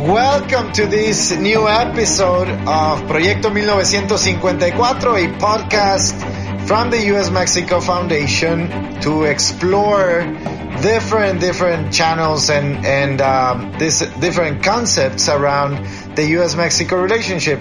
Welcome to this new episode of Proyecto 1954, a podcast from the US Mexico Foundation to explore different different channels and and um, this different concepts around the US Mexico relationship.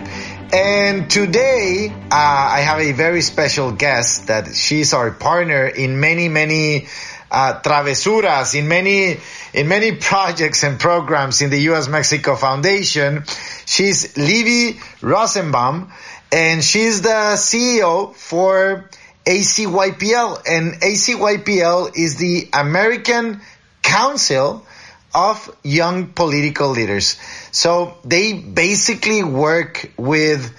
And today uh, I have a very special guest that she's our partner in many many uh, travesuras, in many in many projects and programs in the U.S. Mexico Foundation. She's Libby Rosenbaum, and she's the CEO for ACYPL, and ACYPL is the American Council of Young Political Leaders. So they basically work with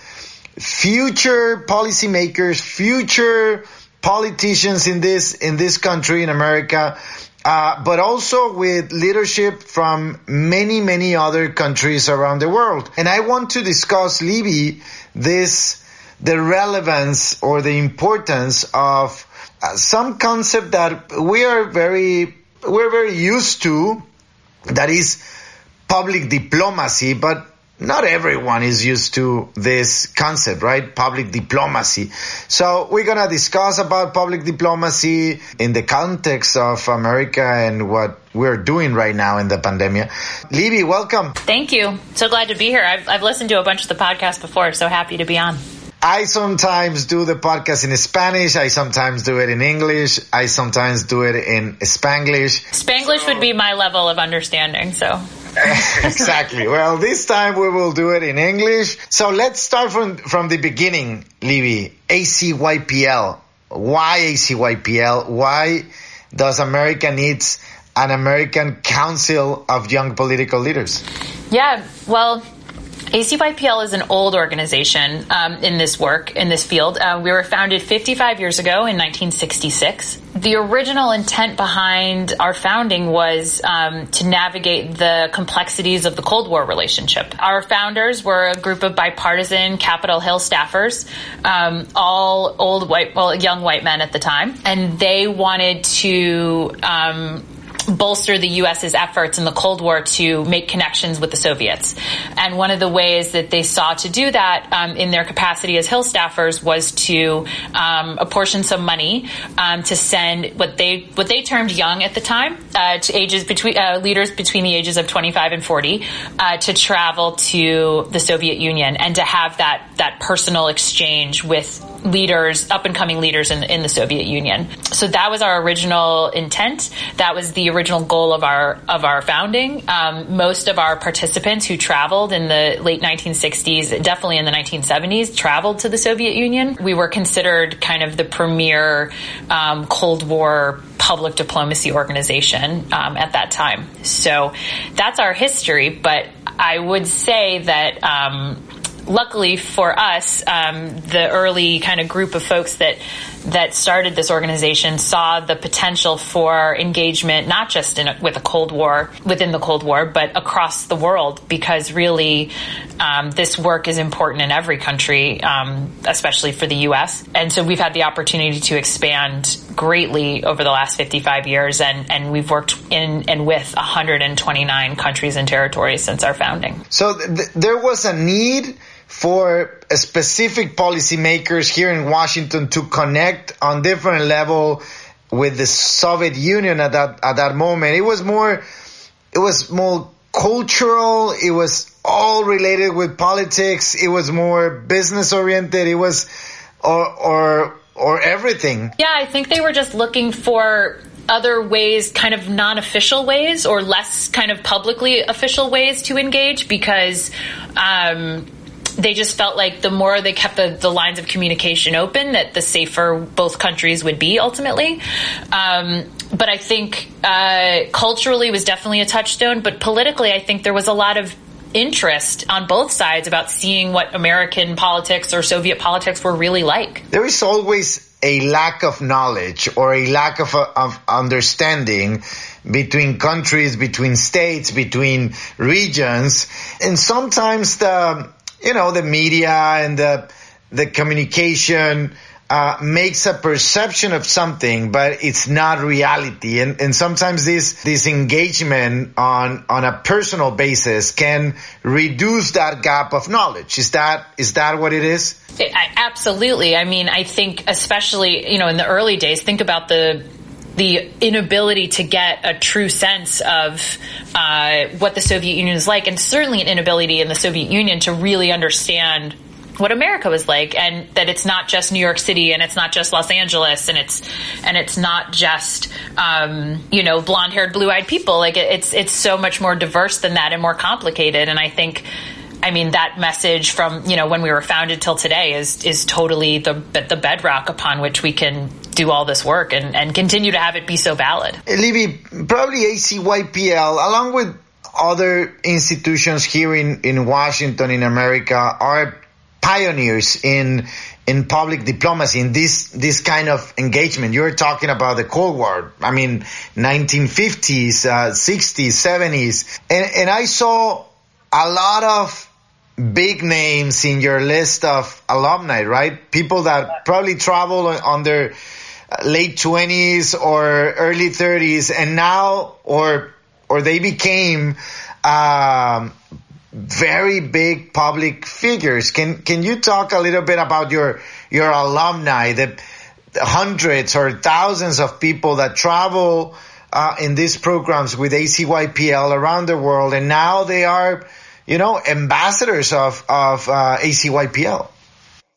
future policymakers, future politicians in this in this country in America, uh, but also with leadership from many many other countries around the world. And I want to discuss, Libby, this the relevance or the importance of uh, some concept that we are very we're very used to, that is public diplomacy, but not everyone is used to this concept, right? Public diplomacy. So we're going to discuss about public diplomacy in the context of America and what we're doing right now in the pandemic. Libby, welcome. Thank you. So glad to be here. I've, I've listened to a bunch of the podcasts before, so happy to be on. I sometimes do the podcast in Spanish. I sometimes do it in English. I sometimes do it in Spanglish. Spanglish would be my level of understanding, so. exactly. Well, this time we will do it in English. So let's start from, from the beginning, Libby. ACYPL. Why ACYPL? Why does America needs an American Council of Young Political Leaders? Yeah, well, ACYPL is an old organization um, in this work, in this field. Uh, we were founded 55 years ago in 1966. The original intent behind our founding was um, to navigate the complexities of the Cold War relationship. Our founders were a group of bipartisan Capitol Hill staffers, um, all old white, well, young white men at the time, and they wanted to um, bolster the U.S.'s efforts in the Cold War to make connections with the Soviets. And one of the ways that they saw to do that um, in their capacity as Hill staffers was to um, apportion some money um, to send what they what they termed young at the time uh, to ages between uh, leaders between the ages of 25 and 40 uh, to travel to the Soviet Union and to have that that personal exchange with leaders, up and coming leaders in, in the Soviet Union. So that was our original intent. That was the original goal of our of our founding. Um, most of our participants who traveled in the late 1960s, definitely in the 1970s, traveled to the Soviet Union. We were considered kind of the premier um, Cold War public diplomacy organization um, at that time. So that's our history. But I would say that um, luckily for us, um, the early kind of group of folks that that started this organization saw the potential for engagement, not just in a, with a Cold War within the Cold War, but across the world, because really um, this work is important in every country, um, especially for the U.S. And so we've had the opportunity to expand greatly over the last 55 years, and, and we've worked in and with 129 countries and territories since our founding. So th- there was a need for specific policymakers here in Washington to connect on different level with the Soviet Union at that at that moment. It was more it was more cultural, it was all related with politics, it was more business oriented, it was or or or everything. Yeah, I think they were just looking for other ways, kind of non official ways or less kind of publicly official ways to engage because um, they just felt like the more they kept the, the lines of communication open, that the safer both countries would be ultimately. Um, but I think uh, culturally was definitely a touchstone, but politically, I think there was a lot of interest on both sides about seeing what American politics or Soviet politics were really like. There is always a lack of knowledge or a lack of, of understanding between countries, between states, between regions. And sometimes the, you know, the media and the, the communication uh, makes a perception of something, but it's not reality. And, and sometimes this, this engagement on, on a personal basis can reduce that gap of knowledge. Is that, is that what it is? It, I, absolutely. I mean, I think especially, you know, in the early days, think about the, the inability to get a true sense of uh, what the Soviet Union is like, and certainly an inability in the Soviet Union to really understand what America was like and that it's not just New York City and it's not just Los Angeles and it's and it's not just um, you know blonde haired blue eyed people. Like it, it's it's so much more diverse than that and more complicated and I think I mean that message from you know when we were founded till today is is totally the the bedrock upon which we can do all this work and, and continue to have it be so valid. Libby, probably ACYPL along with other institutions here in, in Washington in America are pioneers in in public diplomacy in this this kind of engagement. You're talking about the Cold War. I mean, 1950s, uh, 60s, 70s, and and I saw a lot of big names in your list of alumni, right? People that probably travel on their late 20s or early 30s, and now or or they became um, very big public figures. Can can you talk a little bit about your your alumni, the, hundreds or thousands of people that travel uh, in these programs with ACYPL around the world, and now they are, you know, ambassadors of of uh, ACYPL.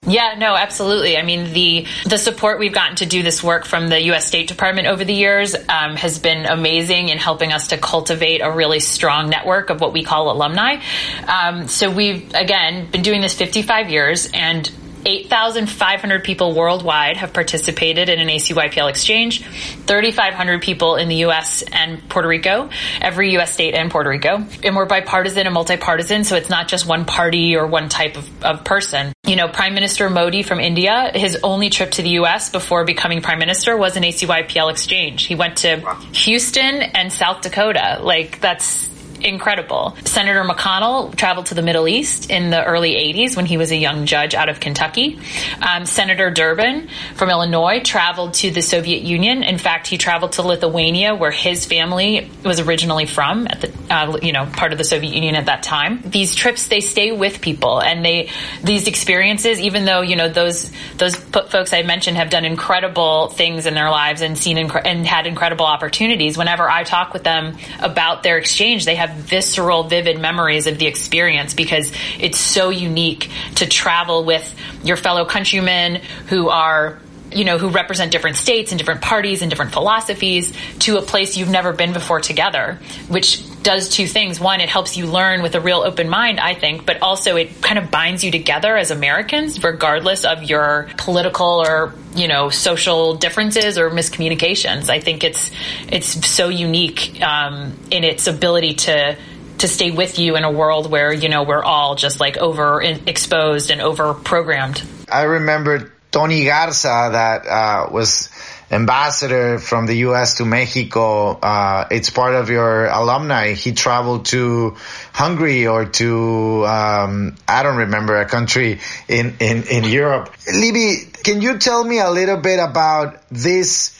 Yeah, no, absolutely. I mean, the the support we've gotten to do this work from the U.S. State Department over the years um, has been amazing in helping us to cultivate a really strong network of what we call alumni. Um, so we've again been doing this 55 years, and 8,500 people worldwide have participated in an ACYPL exchange, 3,500 people in the U.S. and Puerto Rico, every U.S. state and Puerto Rico. And we're bipartisan and multi-partisan, so it's not just one party or one type of, of person. You know, Prime Minister Modi from India, his only trip to the U.S. before becoming Prime Minister was an ACYPL exchange. He went to Houston and South Dakota. Like, that's incredible. Senator McConnell traveled to the Middle East in the early 80s when he was a young judge out of Kentucky. Um, Senator Durbin from Illinois traveled to the Soviet Union. In fact, he traveled to Lithuania, where his family was originally from, at the uh, you know part of the Soviet Union at that time. These trips they stay with people, and they these experiences, even though you know those those folks I mentioned have done incredible things in their lives and seen inc- and had incredible opportunities. Whenever I talk with them about their exchange, they have visceral, vivid memories of the experience because it's so unique to travel with your fellow countrymen who are you know, who represent different states and different parties and different philosophies to a place you've never been before together, which does two things. One, it helps you learn with a real open mind, I think, but also it kind of binds you together as Americans, regardless of your political or, you know, social differences or miscommunications. I think it's, it's so unique, um, in its ability to, to stay with you in a world where, you know, we're all just like over exposed and over programmed. I remember Tony Garza that, uh, was ambassador from the U.S. to Mexico. Uh, it's part of your alumni. He traveled to Hungary or to um, I don't remember a country in in in Europe. Libby, can you tell me a little bit about this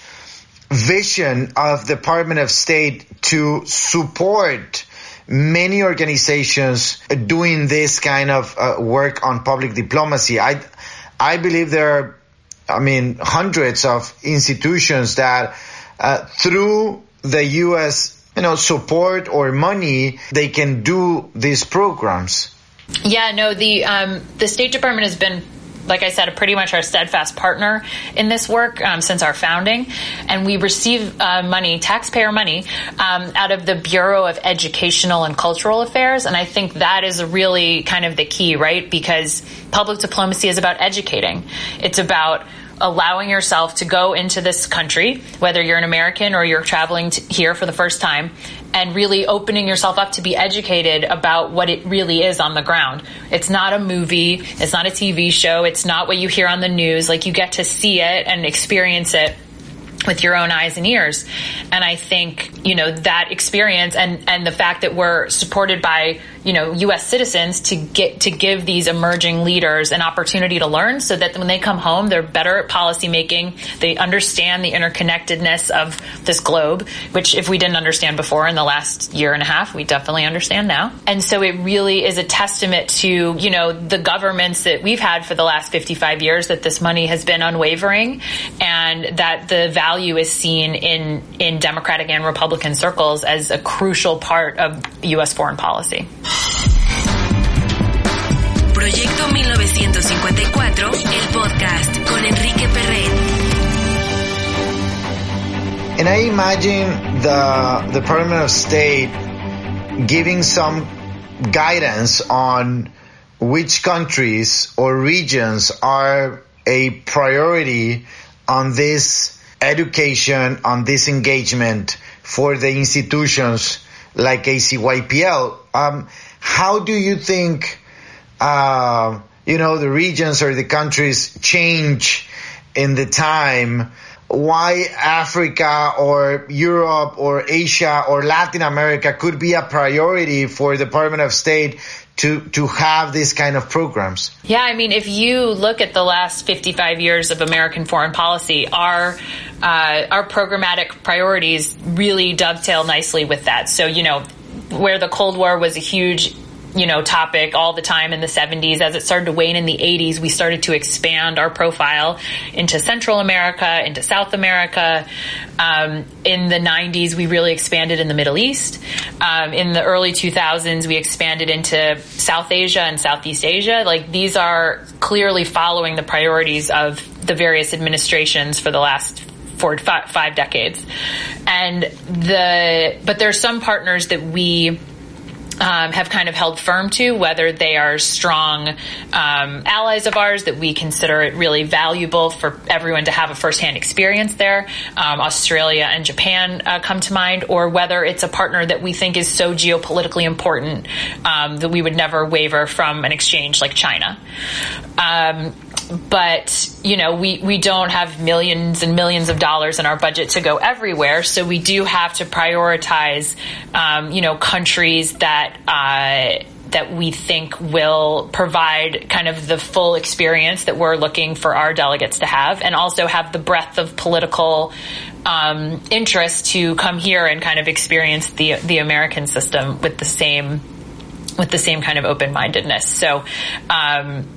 vision of the Department of State to support? Many organizations doing this kind of uh, work on public diplomacy. I, I believe there are I mean, hundreds of institutions that uh, through the U.S. you know support or money they can do these programs. Yeah, no, the um, the State Department has been like I said, pretty much our steadfast partner in this work um, since our founding. And we receive uh, money, taxpayer money, um, out of the Bureau of Educational and Cultural Affairs. And I think that is a really kind of the key, right? Because public diplomacy is about educating. It's about allowing yourself to go into this country, whether you're an American or you're traveling here for the first time, and really opening yourself up to be educated about what it really is on the ground. It's not a movie, it's not a TV show, it's not what you hear on the news. Like you get to see it and experience it with your own eyes and ears. And I think, you know, that experience and, and the fact that we're supported by, you know, U.S. citizens to get, to give these emerging leaders an opportunity to learn so that when they come home, they're better at policymaking. They understand the interconnectedness of this globe, which if we didn't understand before in the last year and a half, we definitely understand now. And so it really is a testament to, you know, the governments that we've had for the last 55 years that this money has been unwavering and that the value is seen in, in Democratic and Republican circles as a crucial part of U.S. foreign policy. Proyecto 1954, el podcast con Enrique Perret. And I imagine the Department of State giving some guidance on which countries or regions are a priority on this education on disengagement for the institutions like ACYPL. Um, how do you think, uh, you know, the regions or the countries change in the time? Why Africa or Europe or Asia or Latin America could be a priority for the Department of State to to have these kind of programs. Yeah, I mean, if you look at the last 55 years of American foreign policy, our uh, our programmatic priorities really dovetail nicely with that. So, you know, where the Cold War was a huge you know, topic all the time in the 70s. As it started to wane in the 80s, we started to expand our profile into Central America, into South America. Um, in the 90s, we really expanded in the Middle East. Um, in the early 2000s, we expanded into South Asia and Southeast Asia. Like these are clearly following the priorities of the various administrations for the last four, five, five decades. And the, but there's some partners that we, um, have kind of held firm to, whether they are strong um, allies of ours that we consider it really valuable for everyone to have a firsthand experience there. Um, Australia and Japan uh, come to mind, or whether it's a partner that we think is so geopolitically important um, that we would never waver from an exchange like China. But you know we we don't have millions and millions of dollars in our budget to go everywhere. So we do have to prioritize um, you know countries that uh, that we think will provide kind of the full experience that we're looking for our delegates to have and also have the breadth of political um, interest to come here and kind of experience the the American system with the same with the same kind of open-mindedness. So um,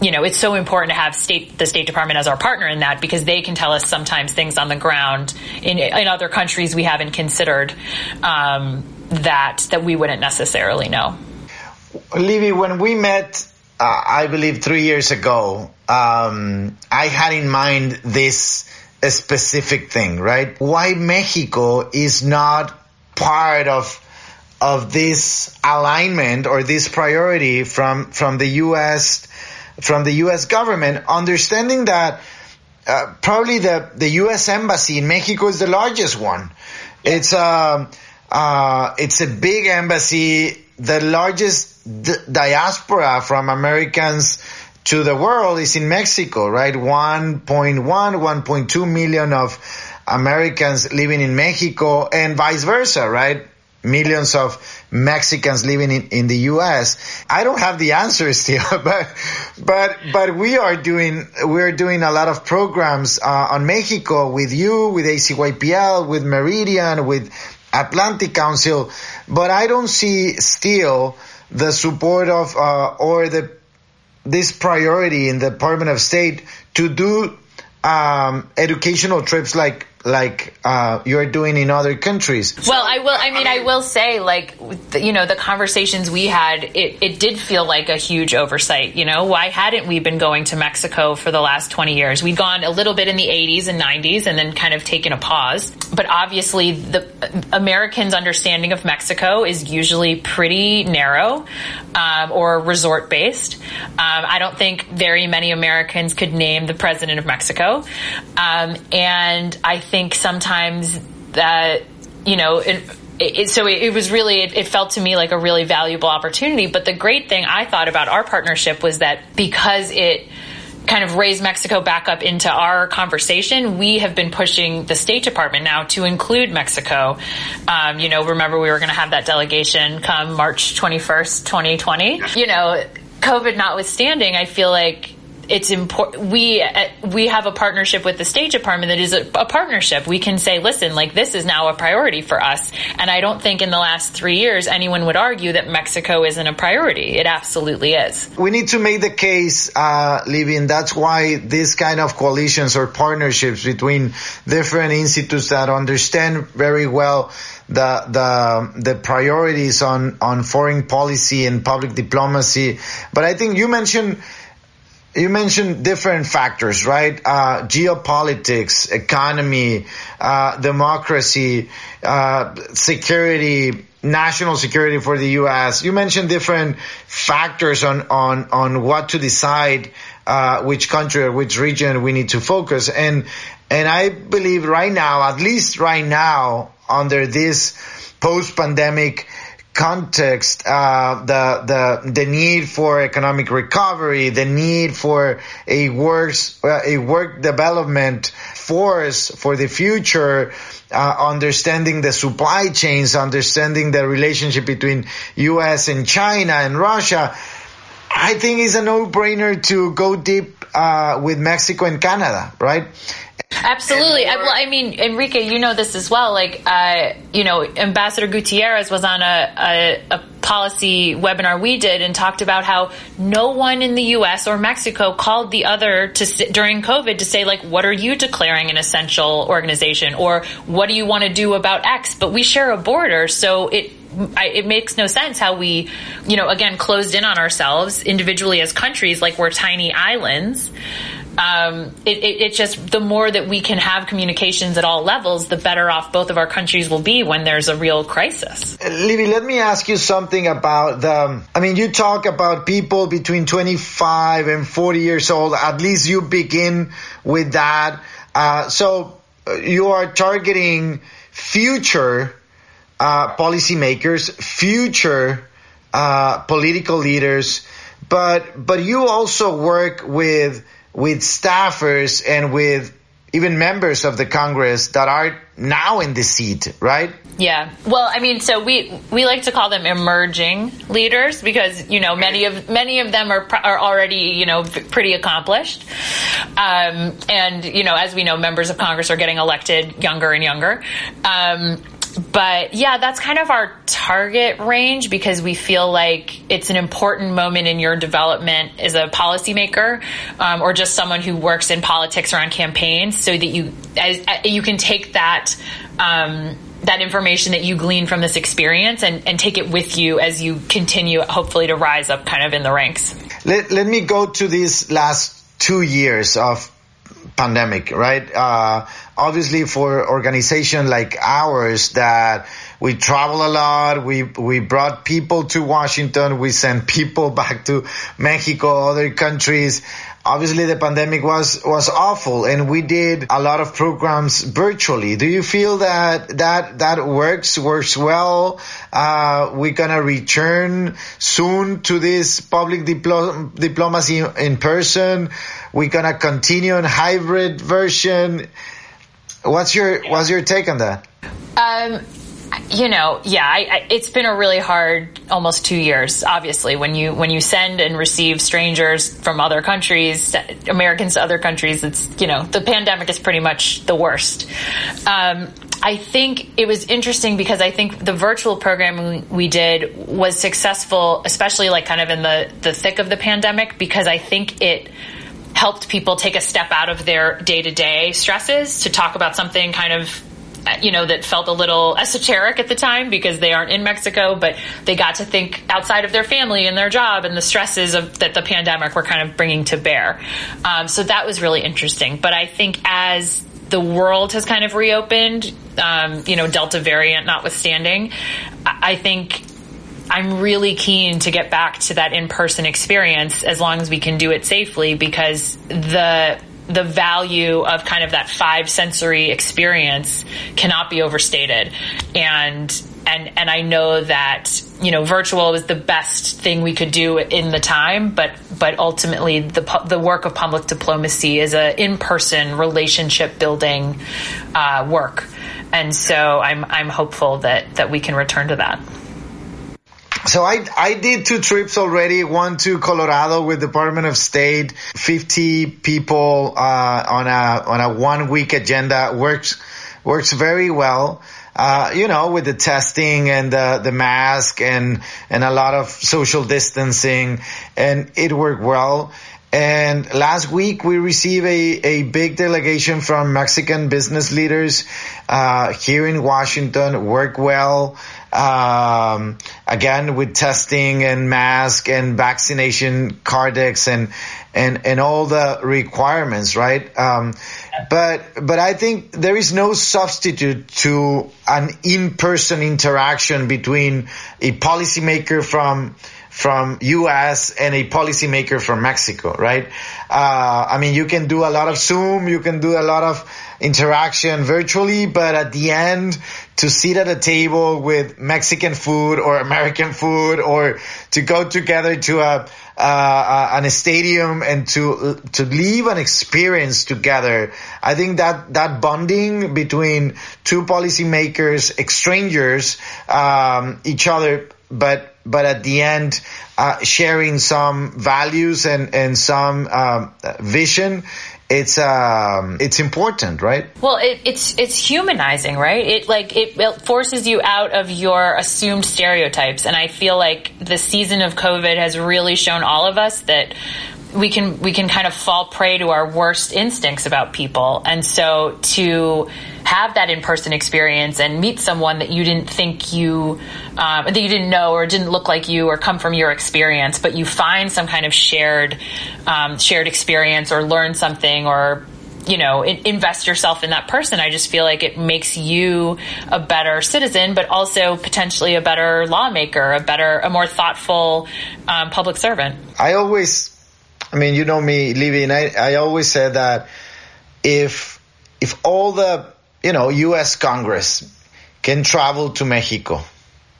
you know, it's so important to have state the State Department as our partner in that because they can tell us sometimes things on the ground in in other countries we haven't considered um, that that we wouldn't necessarily know. Libby, when we met, uh, I believe three years ago, um, I had in mind this specific thing, right? Why Mexico is not part of of this alignment or this priority from from the U.S from the U.S. government, understanding that uh, probably the, the U.S. embassy in Mexico is the largest one. It's a, uh, uh, it's a big embassy, the largest d- diaspora from Americans to the world is in Mexico, right? 1.1, 1.2 million of Americans living in Mexico and vice versa, right? Millions of Mexicans living in, in the U.S. I don't have the answers still, but but but we are doing we're doing a lot of programs uh, on Mexico with you, with ACYPL, with Meridian, with Atlantic Council, but I don't see still the support of uh, or the this priority in the Department of State to do um, educational trips like like uh, you're doing in other countries. Well, I will. I mean, I will say, like, you know, the conversations we had, it, it did feel like a huge oversight. You know, why hadn't we been going to Mexico for the last 20 years? We'd gone a little bit in the 80s and 90s and then kind of taken a pause. But obviously, the Americans' understanding of Mexico is usually pretty narrow um, or resort based. Um, I don't think very many Americans could name the president of Mexico. Um, and I think sometimes that, you know, in, it, so it, it, was really, it, it felt to me like a really valuable opportunity. But the great thing I thought about our partnership was that because it, kind of raise Mexico back up into our conversation, we have been pushing the State Department now to include Mexico. Um, you know, remember we were going to have that delegation come March 21st, 2020. You know, COVID notwithstanding, I feel like it's important. We uh, we have a partnership with the State Department that is a, a, partnership. We can say, listen, like this is now a priority for us. And I don't think in the last three years anyone would argue that Mexico isn't a priority. It absolutely is. We need to make the case, uh, and that's why this kind of coalitions or partnerships between different institutes that understand very well the the the priorities on on foreign policy and public diplomacy. But I think you mentioned you mentioned different factors, right? Uh, geopolitics, economy, uh, democracy, uh, security, national security for the U.S. You mentioned different factors on on on what to decide, uh, which country or which region we need to focus, and and I believe right now, at least right now, under this post-pandemic context, uh, the the the need for economic recovery, the need for a works uh, a work development force for the future, uh, understanding the supply chains, understanding the relationship between U.S. and China and Russia. I think it's a no-brainer to go deep uh, with Mexico and Canada, right? Absolutely. I, well, I mean, Enrique, you know this as well. Like, uh, you know, Ambassador Gutierrez was on a, a, a, policy webinar we did and talked about how no one in the U.S. or Mexico called the other to during COVID to say like, what are you declaring an essential organization or what do you want to do about X? But we share a border, so it I, it makes no sense how we, you know, again, closed in on ourselves individually as countries, like we're tiny islands um, it, it, it, just the more that we can have communications at all levels, the better off both of our countries will be when there's a real crisis. Libby, let me ask you something about the. I mean, you talk about people between 25 and 40 years old. At least you begin with that. Uh, so uh, you are targeting future uh, policymakers, future uh, political leaders, but but you also work with with staffers and with even members of the Congress that are now in the seat, right? Yeah. Well, I mean, so we we like to call them emerging leaders because you know many of many of them are are already you know pretty accomplished, um, and you know as we know, members of Congress are getting elected younger and younger. Um, but yeah, that's kind of our target range because we feel like it's an important moment in your development as a policymaker um, or just someone who works in politics or on campaigns, so that you as, uh, you can take that. Um, that information that you glean from this experience and, and take it with you as you continue hopefully to rise up kind of in the ranks. Let, let me go to these last two years of pandemic, right? Uh, obviously for organization like ours that we travel a lot, we, we brought people to Washington, we sent people back to Mexico, other countries. Obviously the pandemic was, was awful and we did a lot of programs virtually. Do you feel that, that, that works, works well? Uh, we're gonna return soon to this public diplo- diplomacy in person. We're gonna continue in hybrid version. What's your What's your take on that? Um, you know, yeah, I, I, it's been a really hard almost two years. Obviously, when you when you send and receive strangers from other countries, Americans to other countries, it's you know the pandemic is pretty much the worst. Um, I think it was interesting because I think the virtual programming we did was successful, especially like kind of in the the thick of the pandemic, because I think it helped people take a step out of their day to day stresses to talk about something kind of you know, that felt a little esoteric at the time because they aren't in Mexico, but they got to think outside of their family and their job and the stresses of that the pandemic were kind of bringing to bear. Um, so that was really interesting. But I think as the world has kind of reopened, um, you know, Delta variant notwithstanding, I think I'm really keen to get back to that in-person experience as long as we can do it safely because the the value of kind of that five sensory experience cannot be overstated. And and and I know that you know virtual was the best thing we could do in the time, but but ultimately the the work of public diplomacy is a in person relationship building uh, work, and so I'm I'm hopeful that that we can return to that. So I I did two trips already. One to Colorado with Department of State, fifty people uh, on a on a one week agenda works works very well uh, you know, with the testing and the, the mask and, and a lot of social distancing and it worked well. And last week we received a, a big delegation from Mexican business leaders, uh, here in Washington, work well. Um, again, with testing and mask and vaccination cardex and, and, and all the requirements, right? Um, but, but I think there is no substitute to an in-person interaction between a policymaker from, from U.S. and a policymaker from Mexico, right? Uh, I mean, you can do a lot of Zoom, you can do a lot of interaction virtually, but at the end, to sit at a table with Mexican food or American food or to go together to a, uh, a stadium and to to leave an experience together. I think that that bonding between two policymakers, strangers, um, each other, but but at the end, uh, sharing some values and and some um, vision it's um it's important right? Well it, it's it's humanizing right? It like it, it, forces you out of your assumed stereotypes. And i feel like the season of covid has really shown all of us that we can we can kind of fall prey to our worst instincts about people. And so to have that in-person experience and meet someone that you didn't think you um, that you didn't know or didn't look like you or come from your experience but you find some kind of shared um, shared experience or learn something or you know invest yourself in that person i just feel like it makes you a better citizen but also potentially a better lawmaker a better a more thoughtful um, public servant. I always I mean, you know me, Libby, and I, I always said that if, if all the, you know, U.S. Congress can travel to Mexico,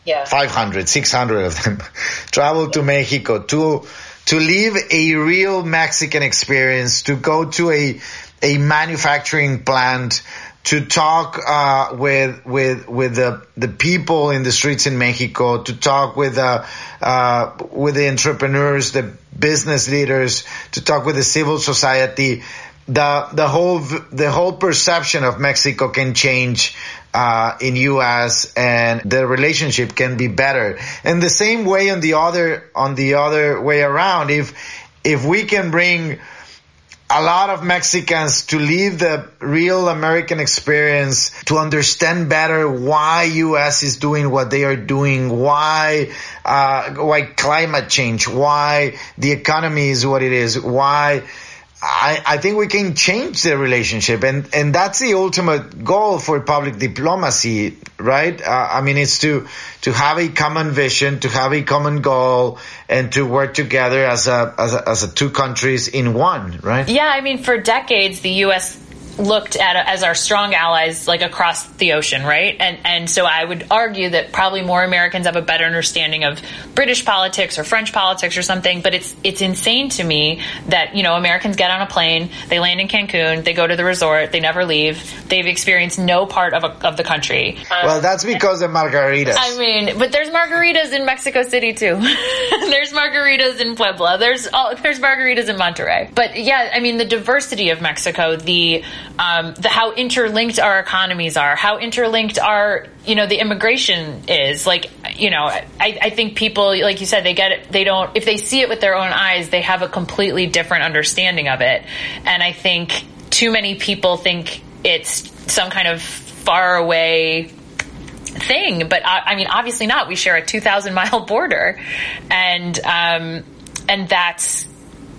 yeah. 500, 600 of them travel to Mexico to, to live a real Mexican experience, to go to a, a manufacturing plant, to talk uh, with with with the the people in the streets in Mexico, to talk with uh, uh, with the entrepreneurs, the business leaders, to talk with the civil society. The the whole the whole perception of Mexico can change uh, in U.S. and the relationship can be better. And the same way on the other on the other way around, if if we can bring a lot of Mexicans to live the real American experience, to understand better why U.S. is doing what they are doing, why, uh, why climate change, why the economy is what it is, why, I, I think we can change the relationship and, and that's the ultimate goal for public diplomacy, right? Uh, I mean, it's to, to have a common vision, to have a common goal and to work together as a, as a, as a two countries in one, right? Yeah. I mean, for decades, the U.S looked at as our strong allies like across the ocean right? And and so i would argue that probably more americans have a better understanding of british politics or french politics or something but it's it's insane to me that you know americans get on a plane they land in cancun they go to the resort they never leave they've experienced no part of, a, of the country. Well um, that's because of margaritas. I mean but there's margaritas in mexico city too. There's margaritas in puebla. There's all, there's margaritas in monterrey. But yeah i mean the diversity of mexico the um, the how interlinked our economies are, how interlinked our you know the immigration is. Like you know, I, I think people like you said they get it. They don't if they see it with their own eyes, they have a completely different understanding of it. And I think too many people think it's some kind of far away thing, but I, I mean, obviously not. We share a two thousand mile border, and um, and that's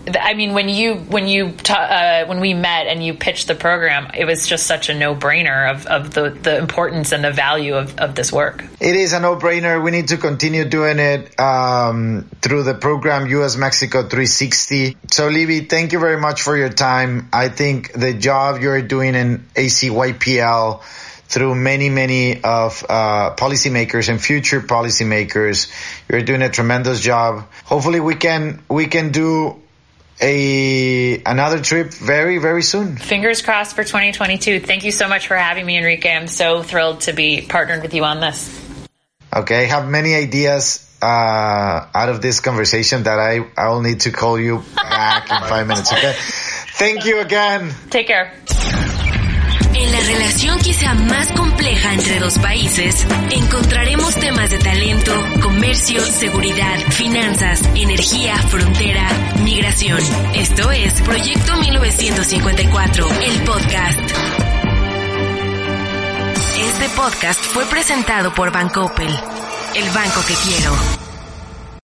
I mean, when you when you uh, when we met and you pitched the program, it was just such a no brainer of, of the, the importance and the value of, of this work. It is a no brainer. We need to continue doing it um, through the program US Mexico 360. So, Libby, thank you very much for your time. I think the job you're doing in ACYPL through many, many of uh, policymakers and future policymakers. You're doing a tremendous job. Hopefully, we can we can do a another trip very very soon. Fingers crossed for 2022. Thank you so much for having me, Enrique. I'm so thrilled to be partnered with you on this. Okay, I have many ideas uh, out of this conversation that I I'll need to call you back in five minutes. Okay, thank you again. Take care. En la relación quizá más compleja entre dos países, encontraremos temas de talento, comercio, seguridad, finanzas, energía, frontera, migración. Esto es Proyecto 1954, el podcast. Este podcast fue presentado por Bancoppel, el banco que quiero.